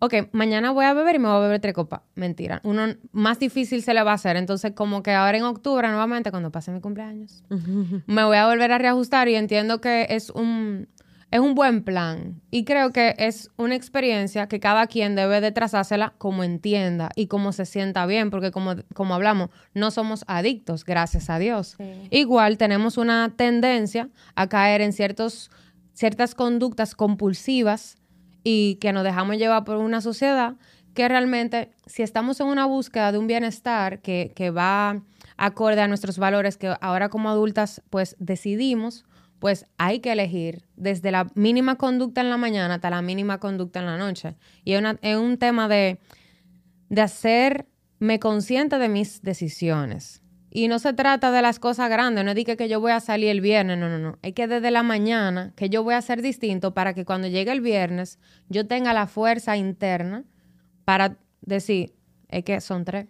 ok, mañana voy a beber y me voy a beber tres copas. Mentira. Uno más difícil se le va a hacer. Entonces, como que ahora en octubre, nuevamente, cuando pase mi cumpleaños, me voy a volver a reajustar y entiendo que es un, es un buen plan. Y creo que es una experiencia que cada quien debe de trazársela como entienda y como se sienta bien, porque como, como hablamos, no somos adictos, gracias a Dios. Sí. Igual tenemos una tendencia a caer en ciertos, ciertas conductas compulsivas y que nos dejamos llevar por una sociedad que realmente, si estamos en una búsqueda de un bienestar que, que va acorde a nuestros valores que ahora como adultas pues decidimos, pues hay que elegir desde la mínima conducta en la mañana hasta la mínima conducta en la noche. Y es, una- es un tema de, de hacerme consciente de mis decisiones. Y no se trata de las cosas grandes, no es de que, que yo voy a salir el viernes, no, no, no. Es que desde la mañana que yo voy a hacer distinto para que cuando llegue el viernes yo tenga la fuerza interna para decir, es que son tres.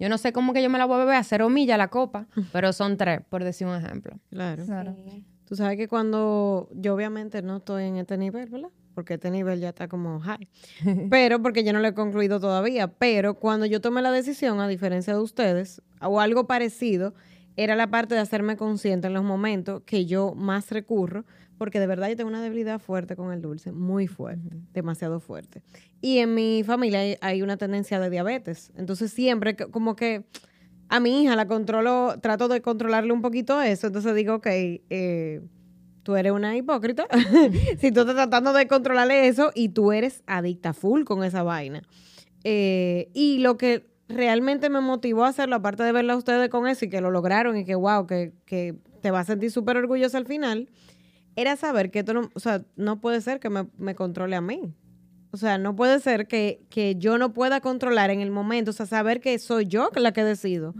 Yo no sé cómo que yo me la voy a beber a cero millas la copa, <laughs> pero son tres, por decir un ejemplo. Claro. Claro. Sí. Tú sabes que cuando yo obviamente no estoy en este nivel, ¿verdad? Porque este nivel ya está como high. <laughs> Pero porque yo no lo he concluido todavía. Pero cuando yo tomé la decisión, a diferencia de ustedes, o algo parecido, era la parte de hacerme consciente en los momentos que yo más recurro, porque de verdad yo tengo una debilidad fuerte con el dulce, muy fuerte, demasiado fuerte. Y en mi familia hay, hay una tendencia de diabetes. Entonces siempre como que a mi hija la controlo, trato de controlarle un poquito eso. Entonces digo, ok, eh, tú eres una hipócrita. <laughs> si tú estás tratando de controlarle eso y tú eres adicta full con esa vaina. Eh, y lo que realmente me motivó a hacerlo, aparte de verla a ustedes con eso y que lo lograron y que wow, que, que te vas a sentir súper orgulloso al final, era saber que esto no, o sea, no puede ser que me, me controle a mí. O sea, no puede ser que, que yo no pueda controlar en el momento, o sea, saber que soy yo la que decido.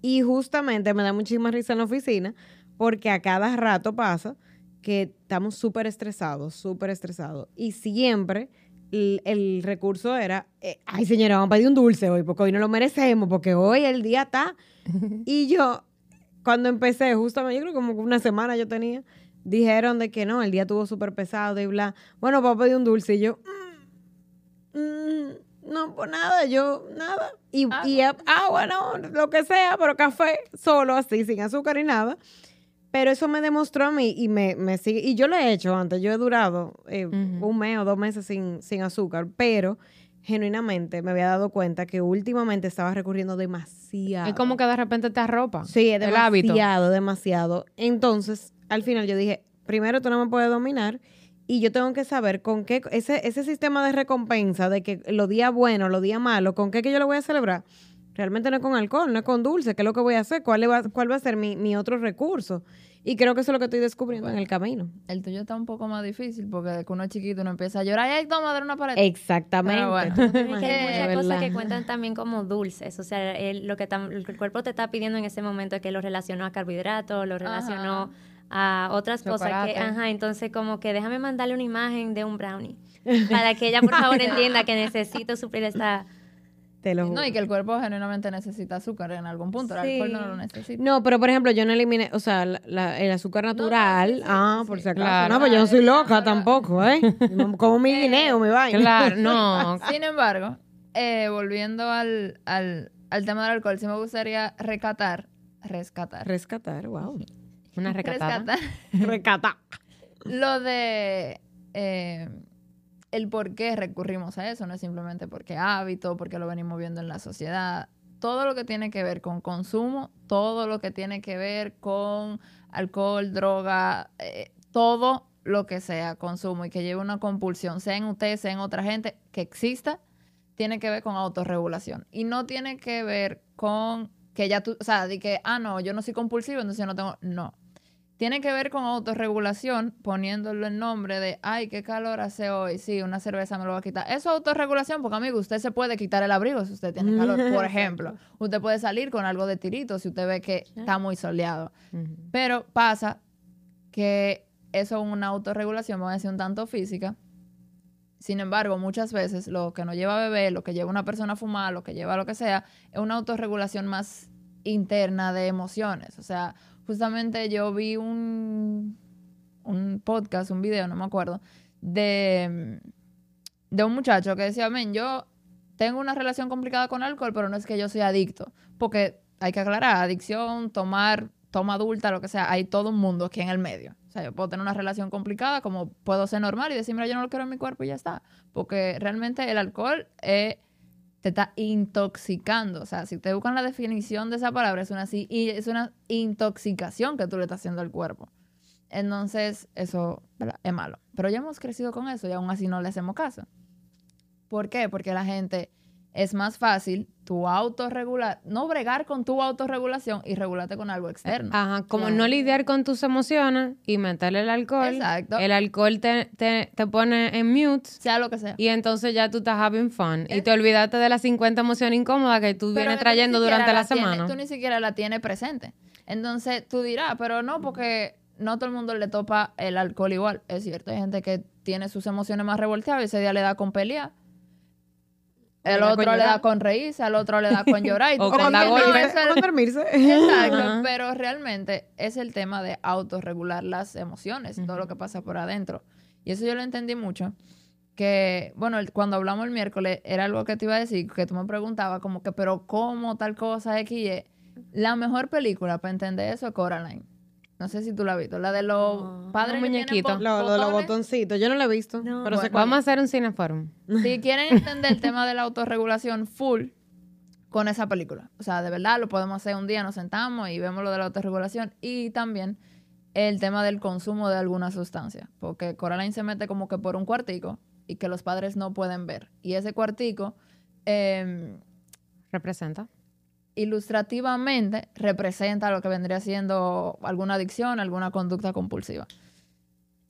Y justamente me da muchísima risa en la oficina, porque a cada rato pasa que estamos súper estresados, súper estresados. Y siempre el, el recurso era, eh, ay señora, vamos a pedir un dulce hoy, porque hoy no lo merecemos, porque hoy el día está. <laughs> y yo, cuando empecé, justamente, yo creo que como una semana yo tenía, dijeron de que no, el día estuvo súper pesado y bla. Bueno, vamos a pedir un dulce. Y yo, mm, no, pues nada, yo, nada. Y, y agua, no, lo que sea, pero café solo, así, sin azúcar y nada. Pero eso me demostró a mí y me, me sigue. Y yo lo he hecho antes. Yo he durado eh, un mes o dos meses sin, sin azúcar. Pero genuinamente me había dado cuenta que últimamente estaba recurriendo demasiado. Es como que de repente te arropa. Sí, es el hábito. demasiado, demasiado. Entonces, al final yo dije, primero tú no me puedes dominar y yo tengo que saber con qué, ese, ese sistema de recompensa de que los días buenos, los días malos, con qué que yo lo voy a celebrar. Realmente no es con alcohol, no es con dulce, ¿qué es lo que voy a hacer? ¿Cuál, le va, cuál va a ser mi, mi otro recurso? Y creo que eso es lo que estoy descubriendo en el camino. El tuyo está un poco más difícil porque que uno es chiquito uno empieza a llorar y ay, toma, dar una pared. Exactamente. Pero bueno. Es que hay <laughs> muchas cosas verdad. que cuentan también como dulces. O sea, el- lo, que tam- lo que el cuerpo te está pidiendo en ese momento es que lo relacionó a carbohidratos, lo relacionó a otras cosas que, ajá, entonces como que déjame mandarle una imagen de un brownie <laughs> para que ella por favor entienda que necesito suplir esta... Te lo. No, y que el cuerpo genuinamente necesita azúcar en algún punto. El alcohol no lo necesita. No, pero por ejemplo, yo no eliminé, o sea, la- la- el azúcar natural. sí, sí, ah, sí, por si acaso. Claro. No, pues yo no soy loca claro. tampoco, ¿eh? Como mi <laughs> guineo, mi vaina. Claro, no. <laughs> Sin embargo, eh, volviendo al, al, al tema del alcohol, sí me gustaría recatar, rescatar, Rescatar, wow. Una recatada. rescatar <laughs> Recatar. lo de eh, el por qué recurrimos a eso, no es simplemente porque hábito, porque lo venimos viendo en la sociedad. Todo lo que tiene que ver con consumo, todo lo que tiene que ver con alcohol, droga, eh, todo lo que sea consumo y que lleve una compulsión, sea en usted, sea en otra gente, que exista, tiene que ver con autorregulación. Y no tiene que ver con que ya tú, o sea, de que, ah, no, yo no soy compulsivo, entonces yo no tengo, no. Tiene que ver con autorregulación, poniéndolo en nombre de, ay, qué calor hace hoy, sí, una cerveza me lo va a quitar. Eso es autorregulación, porque amigo, usted se puede quitar el abrigo si usted tiene calor, por <laughs> ejemplo. Usted puede salir con algo de tirito si usted ve que está muy soleado. Pero pasa que eso es una autorregulación, vamos a decir, un tanto física. Sin embargo, muchas veces lo que nos lleva a beber, lo que lleva una persona a fumar, lo que lleva a lo que sea, es una autorregulación más interna de emociones. O sea, justamente yo vi un, un podcast, un video, no me acuerdo, de, de un muchacho que decía, men, yo tengo una relación complicada con alcohol, pero no es que yo sea adicto. Porque hay que aclarar, adicción, tomar, toma adulta, lo que sea, hay todo un mundo aquí en el medio. O sea, yo puedo tener una relación complicada como puedo ser normal y decir, mira, yo no lo quiero en mi cuerpo y ya está. Porque realmente el alcohol eh, te está intoxicando. O sea, si te buscan la definición de esa palabra, es una, es una intoxicación que tú le estás haciendo al cuerpo. Entonces, eso es malo. Pero ya hemos crecido con eso y aún así no le hacemos caso. ¿Por qué? Porque la gente es más fácil tu autorregular, no bregar con tu autorregulación y regularte con algo externo. Ajá, como Claro. no lidiar con tus emociones y meterle el alcohol. Exacto. El alcohol te, te, te pone en mute sea lo que sea. y entonces ya tú estás having fun y te olvidaste de las 50 emociones incómodas que tú Pero vienes trayendo durante la, semana. tú ni siquiera la tienes presente. Entonces tú dirás, pero no, porque no todo el mundo le topa el alcohol igual. Es cierto, hay gente que tiene sus emociones más revolteadas y ese día le da con pelear. El otro le da con reírse, al otro le da con llorar. Y <laughs> tú O con no, Con dormirse. <laughs> Exacto, Ajá. pero realmente es el tema de autorregular las emociones, todo Ujú. lo que pasa por adentro. Y eso yo lo entendí mucho, que, bueno, el- cuando hablamos el miércoles, era algo que te iba a decir, que tú me preguntabas como que, pero ¿cómo tal cosa X Y? La mejor película para entender eso es Coraline. No sé si tú la has visto, la de los No. padres Un que tienen muñequito. bo- Lo, lo de los botoncitos. Yo no lo he visto. No. pero sé Bueno. Vamos a hacer un cineforum. Si quieren entender el tema de la autorregulación full con esa película. O sea, de verdad lo podemos hacer un día, nos sentamos y vemos lo de la autorregulación y también el tema del consumo de alguna sustancia. Porque Coraline se mete como que por un cuartico y que los padres no pueden ver. Y ese cuartico, eh, representa. Ilustrativamente representa lo que vendría siendo alguna adicción, alguna conducta compulsiva.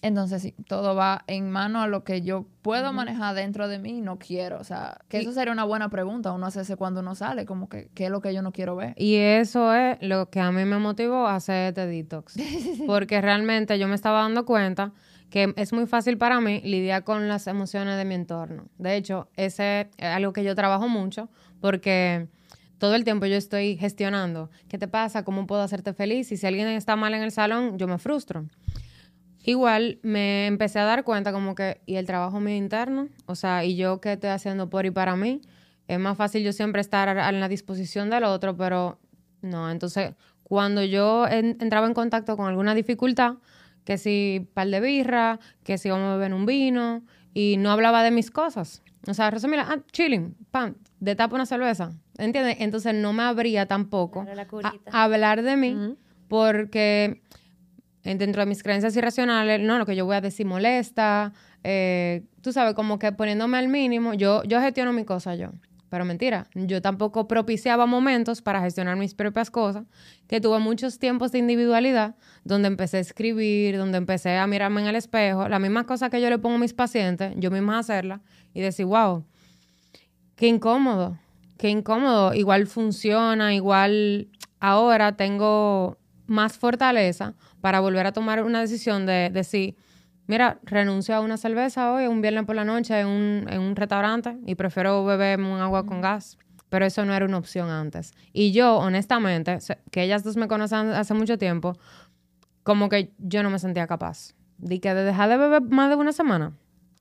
Entonces, sí, todo va en mano a lo que yo puedo manejar dentro de mí y no quiero. O sea, que eso sería una buena pregunta, uno hacerse cuando uno sale, como que, ¿qué es lo que yo no quiero ver? Y eso es lo que a mí me motivó a hacer este detox. <laughs> Porque realmente yo me estaba dando cuenta que es muy fácil para mí lidiar con las emociones de mi entorno. De hecho, ese es algo que yo trabajo mucho porque todo el tiempo yo estoy gestionando. ¿Qué te pasa? ¿Cómo puedo hacerte feliz? Y si alguien está mal en el salón, yo me frustro. Igual me empecé a dar cuenta como que, y el trabajo mío interno, o sea, y yo qué estoy haciendo por y para mí, es más fácil yo siempre estar a la disposición del otro, pero no, entonces cuando yo en- entraba en contacto con alguna dificultad, que si par de birra, que si vamos a beber un vino, y no hablaba de mis cosas. O sea, Rosa, mira, ah, chilling, pam, de tapa una cerveza, ¿entiendes? Entonces no me abría tampoco a, hablar de mí, porque en- dentro de mis creencias irracionales, no, lo que yo voy a decir molesta, eh, tú sabes, como que poniéndome al mínimo, yo, yo gestiono mi cosa yo. Pero mentira, yo tampoco propiciaba momentos para gestionar mis propias cosas, que tuve muchos tiempos de individualidad, donde empecé a escribir, donde empecé a mirarme en el espejo, las mismas cosas que yo le pongo a mis pacientes, yo misma a hacerlas y decir, wow, qué incómodo, qué incómodo. Igual funciona, igual ahora tengo más fortaleza para volver a tomar una decisión de decir, mira, renuncio a una cerveza hoy, un viernes por la noche en un, en un restaurante y prefiero beberme un agua con gas. Pero eso no era una opción antes. Y yo, honestamente, que ellas dos me conocen hace mucho tiempo, como que yo no me sentía capaz. De que de dejar de beber más de una semana,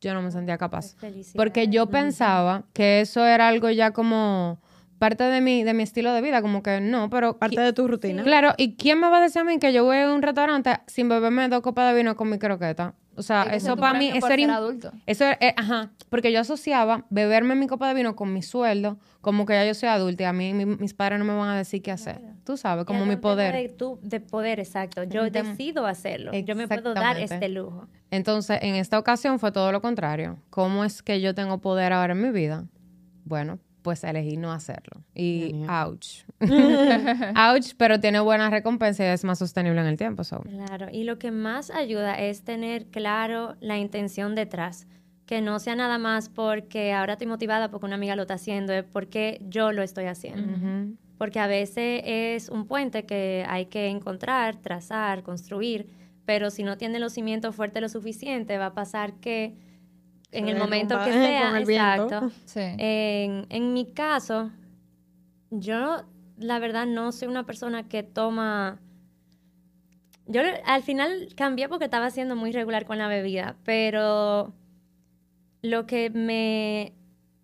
yo no me sentía capaz. Porque yo pensaba que eso era algo ya como parte de mi, de mi estilo de vida, como que no, pero... Parte de tu rutina. Claro, ¿y quién me va a decir a mí que yo voy a un restaurante sin beberme dos copas de vino con mi croqueta? O sea, eso para mí, eso era... ser adulto. Eso era- eh, ajá, porque yo asociaba beberme mi copa de vino con mi sueldo, como que ya yo soy adulta y a mí mi- mis padres no me van a decir qué hacer. Tú sabes, como mi poder. De, tu- de poder, exacto. Yo decido hacerlo. Yo me puedo dar este lujo. Entonces, en esta ocasión fue todo lo contrario. ¿Cómo es que yo tengo poder ahora en mi vida? Bueno, pues elegí no hacerlo. Y ouch. <laughs> ouch, pero tiene buena recompensa y es más sostenible en el tiempo. so. Claro, y lo que más ayuda es tener claro la intención detrás, que no sea nada más porque ahora estoy motivada porque una amiga lo está haciendo, es porque yo lo estoy haciendo. Ujú. Porque a veces es un puente que hay que encontrar, trazar, construir, pero si no tiene los cimientos fuertes lo suficiente, va a pasar que en el momento que <laughs> sea, exacto, <laughs> Sí. en, en mi caso, yo la verdad no soy una persona que toma... Yo al final cambié porque estaba siendo muy regular con la bebida, pero lo que me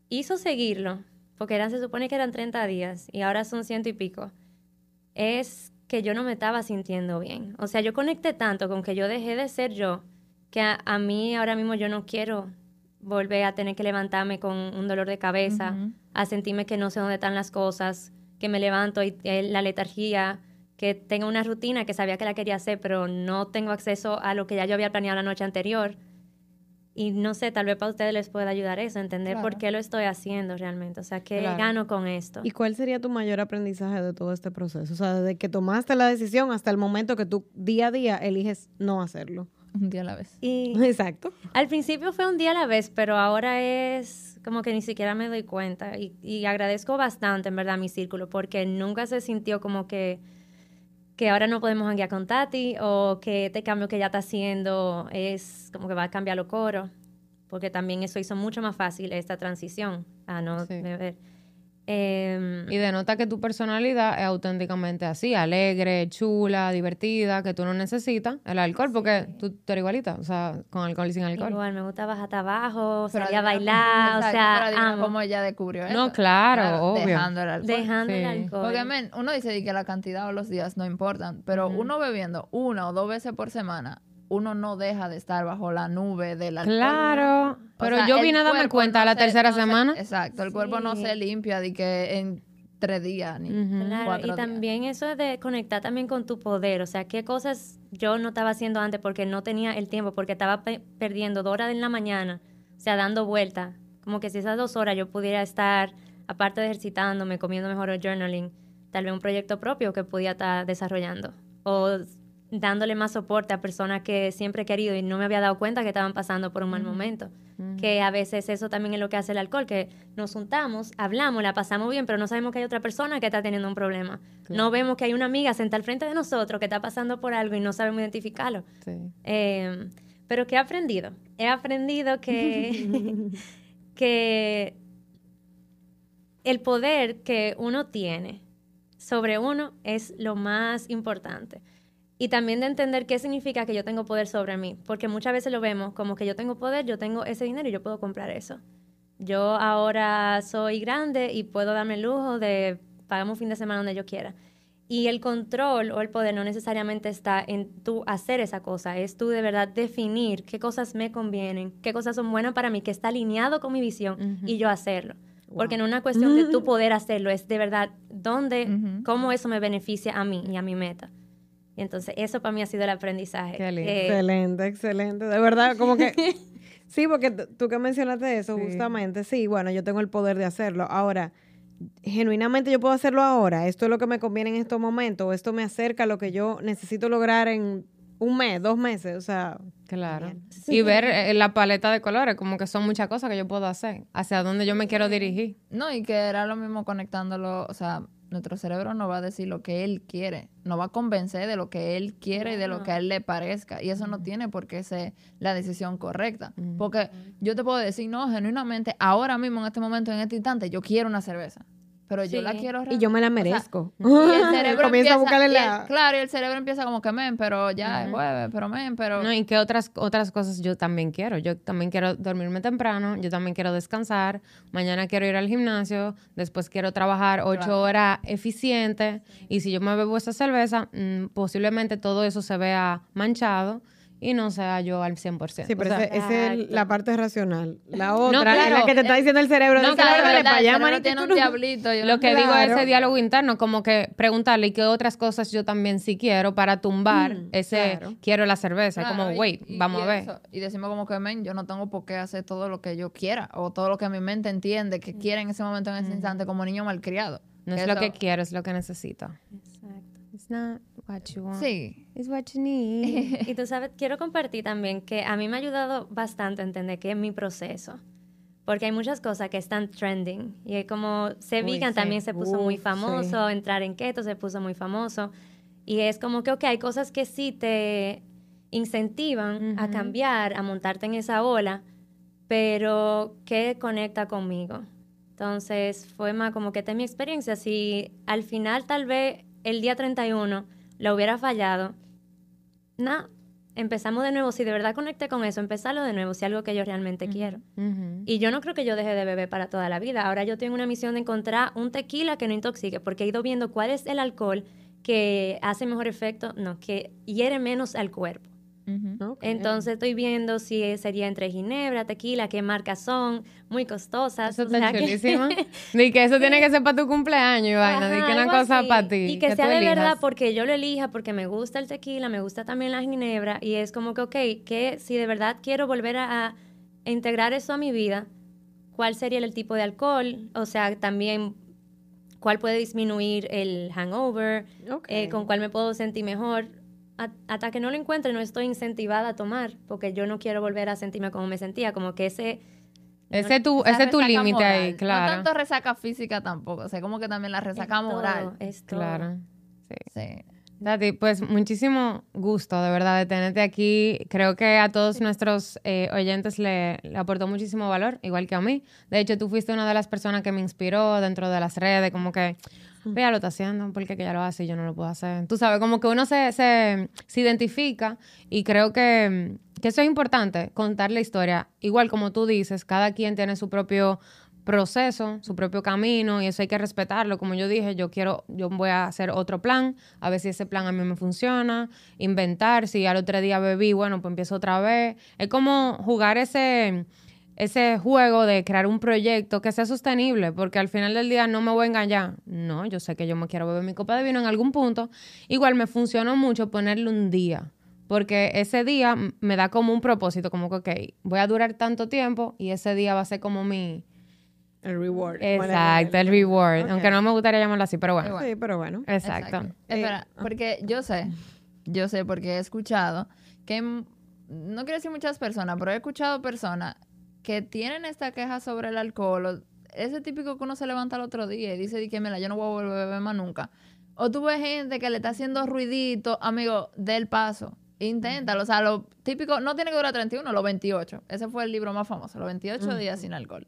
hizo seguirlo, porque eran, se supone que eran 30 días y ahora son ciento y pico, es que yo no me estaba sintiendo bien. O sea, yo conecté tanto con que yo dejé de ser yo, que a, a mí ahora mismo yo no quiero volver a tener que levantarme con un dolor de cabeza, a sentirme que no sé dónde están las cosas, que me levanto y eh, la letargía, que tengo una rutina que sabía que la quería hacer, pero no tengo acceso a lo que ya yo había planeado la noche anterior. Y no sé, tal vez para ustedes les pueda ayudar eso, entender por qué lo estoy haciendo realmente. O sea, qué Claro. gano con esto. ¿Y cuál sería tu mayor aprendizaje de todo este proceso? O sea, desde que tomaste la decisión hasta el momento que tú día a día eliges no hacerlo. Un día a la vez. Y <laughs> Exacto. al principio fue un día a la vez, pero ahora es como que ni siquiera me doy cuenta. Y, y agradezco bastante, en verdad, mi círculo, porque nunca se sintió como que, que ahora no podemos hanguear con Tati o que este cambio que ella está haciendo es como que va a cambiar los coros. Porque también eso hizo mucho más fácil esta transición a no Sí. beber. Em, Y denota que tu personalidad es auténticamente así, alegre, chula, divertida, que tú no necesitas el alcohol porque tú, tú eres igualita, o sea, con alcohol y sin alcohol. igual me gusta bajar hasta abajo, Pero salir a bailar, cómo- o sea, pero amo. cómo ella descubrió eso. No, claro, obvio. Dejando el alcohol. dejando el alcohol. Porque, men, uno dice que la cantidad o los días no importan, pero uno bebiendo una o dos veces por semana, uno no deja de estar bajo la nube del alcohol. Claro, O pero sea, yo el vine a darme cuenta no la se- tercera no se- semana. exacto, el cuerpo no se limpia de que en tres días ni. Claro, cuatro y días. también eso es de conectar también con tu poder, o sea, qué cosas yo no estaba haciendo antes porque no tenía el tiempo, porque estaba pe- perdiendo dos horas en la mañana, o sea, dando vueltas, como que si esas dos horas yo pudiera estar aparte de ejercitándome, comiendo mejor o journaling, tal vez un proyecto propio que podía estar desarrollando. O dándole más soporte a personas que siempre he querido y no me había dado cuenta que estaban pasando por un mal momento. Que a veces eso también es lo que hace el alcohol, que nos juntamos, hablamos, la pasamos bien, pero no sabemos que hay otra persona que está teniendo un problema. No vemos que hay una amiga sentada al frente de nosotros que está pasando por algo y no sabemos identificarlo. Sí. Eh, pero ¿qué he aprendido? He aprendido que, <laughs> que el poder que uno tiene sobre uno es lo más importante. Y también de entender qué significa que yo tengo poder sobre mí, porque muchas veces lo vemos como que yo tengo poder, yo tengo ese dinero y yo puedo comprar eso. Yo ahora soy grande y puedo darme el lujo de pagarme un fin de semana donde yo quiera. Y el control o el poder no necesariamente está en tú hacer esa cosa, es tú de verdad definir qué cosas me convienen, qué cosas son buenas para mí, que está alineado con mi visión y yo hacerlo. Porque no es una cuestión de tú <laughs> poder hacerlo, es de verdad dónde, cómo eso me beneficia a mí y a mi meta. Y entonces eso para mí ha sido el aprendizaje. Qué lindo. que- Excelente, excelente. De verdad, como que... <laughs> Sí, porque tú que mencionaste eso, Sí. justamente, sí, bueno, yo tengo el poder de hacerlo. Ahora, genuinamente yo puedo hacerlo ahora. Esto es lo que me conviene en estos momentos. Esto me acerca a lo que yo necesito lograr en un mes, dos meses. O sea, Claro. Y ver eh, la paleta de colores, como que son muchas cosas que yo puedo hacer, hacia dónde yo me quiero dirigir. No, y que era lo mismo conectándolo, o sea, nuestro cerebro no va a decir lo que él quiere, no va a convencer de lo que él quiere y de lo que a él le parezca. Y eso no tiene por qué ser la decisión correcta. Porque yo te puedo decir, no, genuinamente, ahora mismo, en este momento, en este instante, yo quiero una cerveza. Pero yo Sí. la quiero y yo me la sea, merezco. y el <laughs> cerebro Comienza empieza, a buscarle y el- la... claro, y el cerebro empieza como que men, pero ya es jueves, pero men, pero... No, y que otras, otras cosas yo también quiero. Yo también quiero dormirme temprano, yo también quiero descansar, mañana quiero ir al gimnasio, después quiero trabajar ocho Claro. horas eficiente y si yo me bebo esa cerveza, mm, posiblemente todo eso se vea manchado y no sea yo al 100%. Sí, pero O sea, esa es la parte racional. La otra es claro. la que te está diciendo el cerebro. No, claro, "Dale, verdad, pa' el allá, cerebro tiene un no". diablito. yo Lo no- que digo es Claro. ese diálogo interno, como que preguntarle y qué otras cosas yo también sí quiero para tumbar Mm, ese claro. quiero la cerveza. Claro, como, wait, y- vamos y a ver. eso, Y decimos como que, men, yo no tengo por qué hacer todo lo que yo quiera o todo lo que mi mente entiende que quiere en ese momento, en ese instante, como niño malcriado. No es Que lo eso- que quiero, es lo que necesito. Exacto. It's not what you want. Sí. It's what you need. Y tú sabes, quiero compartir también que a mí me ha ayudado bastante a entender que es mi proceso. Porque hay muchas cosas que están trending. Y es como, se vegan sí. también se puso muy Uf, famoso, entrar en keto se puso muy famoso. Y es como que, ok, hay cosas que sí te incentivan a Ujú. cambiar, a montarte en esa ola, pero ¿qué conecta conmigo? Entonces fue más como que esta es mi experiencia. Si al final tal vez el día 31 lo hubiera fallado, nada, empezamos de nuevo. Si de verdad conecté con eso, empezarlo de nuevo, si es algo que yo realmente quiero. Y yo no creo que yo deje de beber para toda la vida. Ahora yo tengo una misión de encontrar un tequila que no intoxique, porque he ido viendo cuál es el alcohol que hace mejor efecto, no, que hiere menos al cuerpo. Ok. Entonces estoy viendo si sería entre ginebra, tequila, qué marcas son, muy costosas. Eso o está sea que- chulísimo. Di <laughs> que eso tiene que <laughs> ser para tu cumpleaños y vaina. Di Ajá, que una cosa así. para ti. Y que, sea de verdad porque yo lo elija, porque me gusta el tequila, me gusta también la ginebra. Y es como que, ok, que si de verdad quiero volver a, a integrar eso a mi vida, ¿cuál sería el tipo de alcohol? O sea, también, ¿cuál puede disminuir el hangover? Ok. Eh, ¿Con cuál me puedo sentir mejor? Hasta que no lo encuentre, no estoy incentivada a tomar, porque yo no quiero volver a sentirme como me sentía, como que ese... Ese es tu, ese es tu límite ahí, No claro. tanto resaca física tampoco, o sea, como que también la resaca es todo, moral. es todo. Claro. Sí. Tati, pues muchísimo gusto de verdad de tenerte aquí. Creo que a todos nuestros eh, oyentes le, le aportó muchísimo valor, igual que a mí. De hecho, tú fuiste una de las personas que me inspiró dentro de las redes, como que, vea, lo está haciendo, porque que ella lo hace y yo no lo puedo hacer. Tú sabes, como que uno se, se, se identifica y creo que, que eso es importante, contar la historia. Igual como tú dices, cada quien tiene su propio proceso, su propio camino y eso hay que respetarlo. Como yo dije, yo quiero, yo voy a hacer otro plan, a ver si ese plan a mí me funciona, inventar, si al otro día bebí, bueno, pues empiezo otra vez. Es como jugar ese, ese juego de crear un proyecto que sea sostenible, porque al final del día no me voy a engañar. No, yo sé que yo me quiero beber mi copa de vino en algún punto. Igual me funcionó mucho ponerle un día. Porque ese día me da como un propósito, como que, ok, voy a durar tanto tiempo y ese día va a ser como mi, El reward. Exacto, el reward. Aunque no me gustaría llamarlo así, pero bueno. Sí, pero bueno. Exacto. Espera, porque yo sé, yo sé porque he escuchado que, no quiero decir muchas personas, pero he escuchado personas que tienen esta queja sobre el alcohol, o ese típico que uno se levanta el otro día y dice, di que mira, yo no voy a volver a beber más nunca. O tú ves gente que le está haciendo ruidito, amigo, del paso. Inténtalo, o sea, lo típico, no tiene que durar 31, los 28. Ese fue el libro más famoso, los 28 días sin alcohol.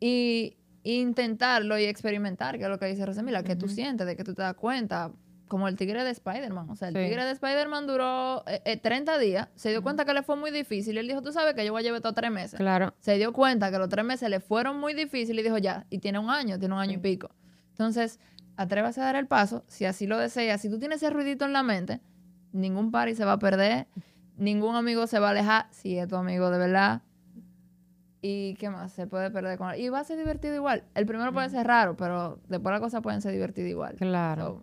Y intentarlo y experimentar, que es lo que dice Rosemila, que tú sientes, de que tú te das cuenta, como el tigre de Spider-Man. O sea, el Sí. tigre de Spider-Man duró eh, eh, 30 días, se dio cuenta que le fue muy difícil. Y él dijo, tú sabes que yo voy a llevar estos tres meses. Claro. Se dio cuenta que los tres meses le fueron muy difíciles y dijo, ya, y tiene un año, tiene un año y pico. Entonces, atrévase a dar el paso, si así lo deseas. Si tú tienes ese ruidito en la mente, ningún party se va a perder, ningún amigo se va a alejar, si es tu amigo de verdad. ¿Y qué más? Se puede perder con él. Y va a ser divertido igual. El primero puede ser raro, pero después las cosas pueden ser divertidas igual. Claro. So,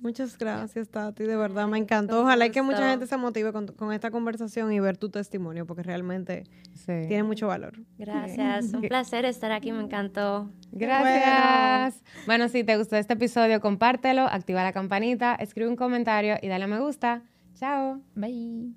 Muchas gracias, Tati. De verdad, me encantó. Ojalá y que mucha gente se motive con, con esta conversación y ver tu testimonio, porque realmente Sí. tiene mucho valor. Gracias, un placer estar aquí, me encantó. Gracias. Bueno. si te gustó este episodio, compártelo, activa la campanita, escribe un comentario y dale a me gusta. Chao. bye.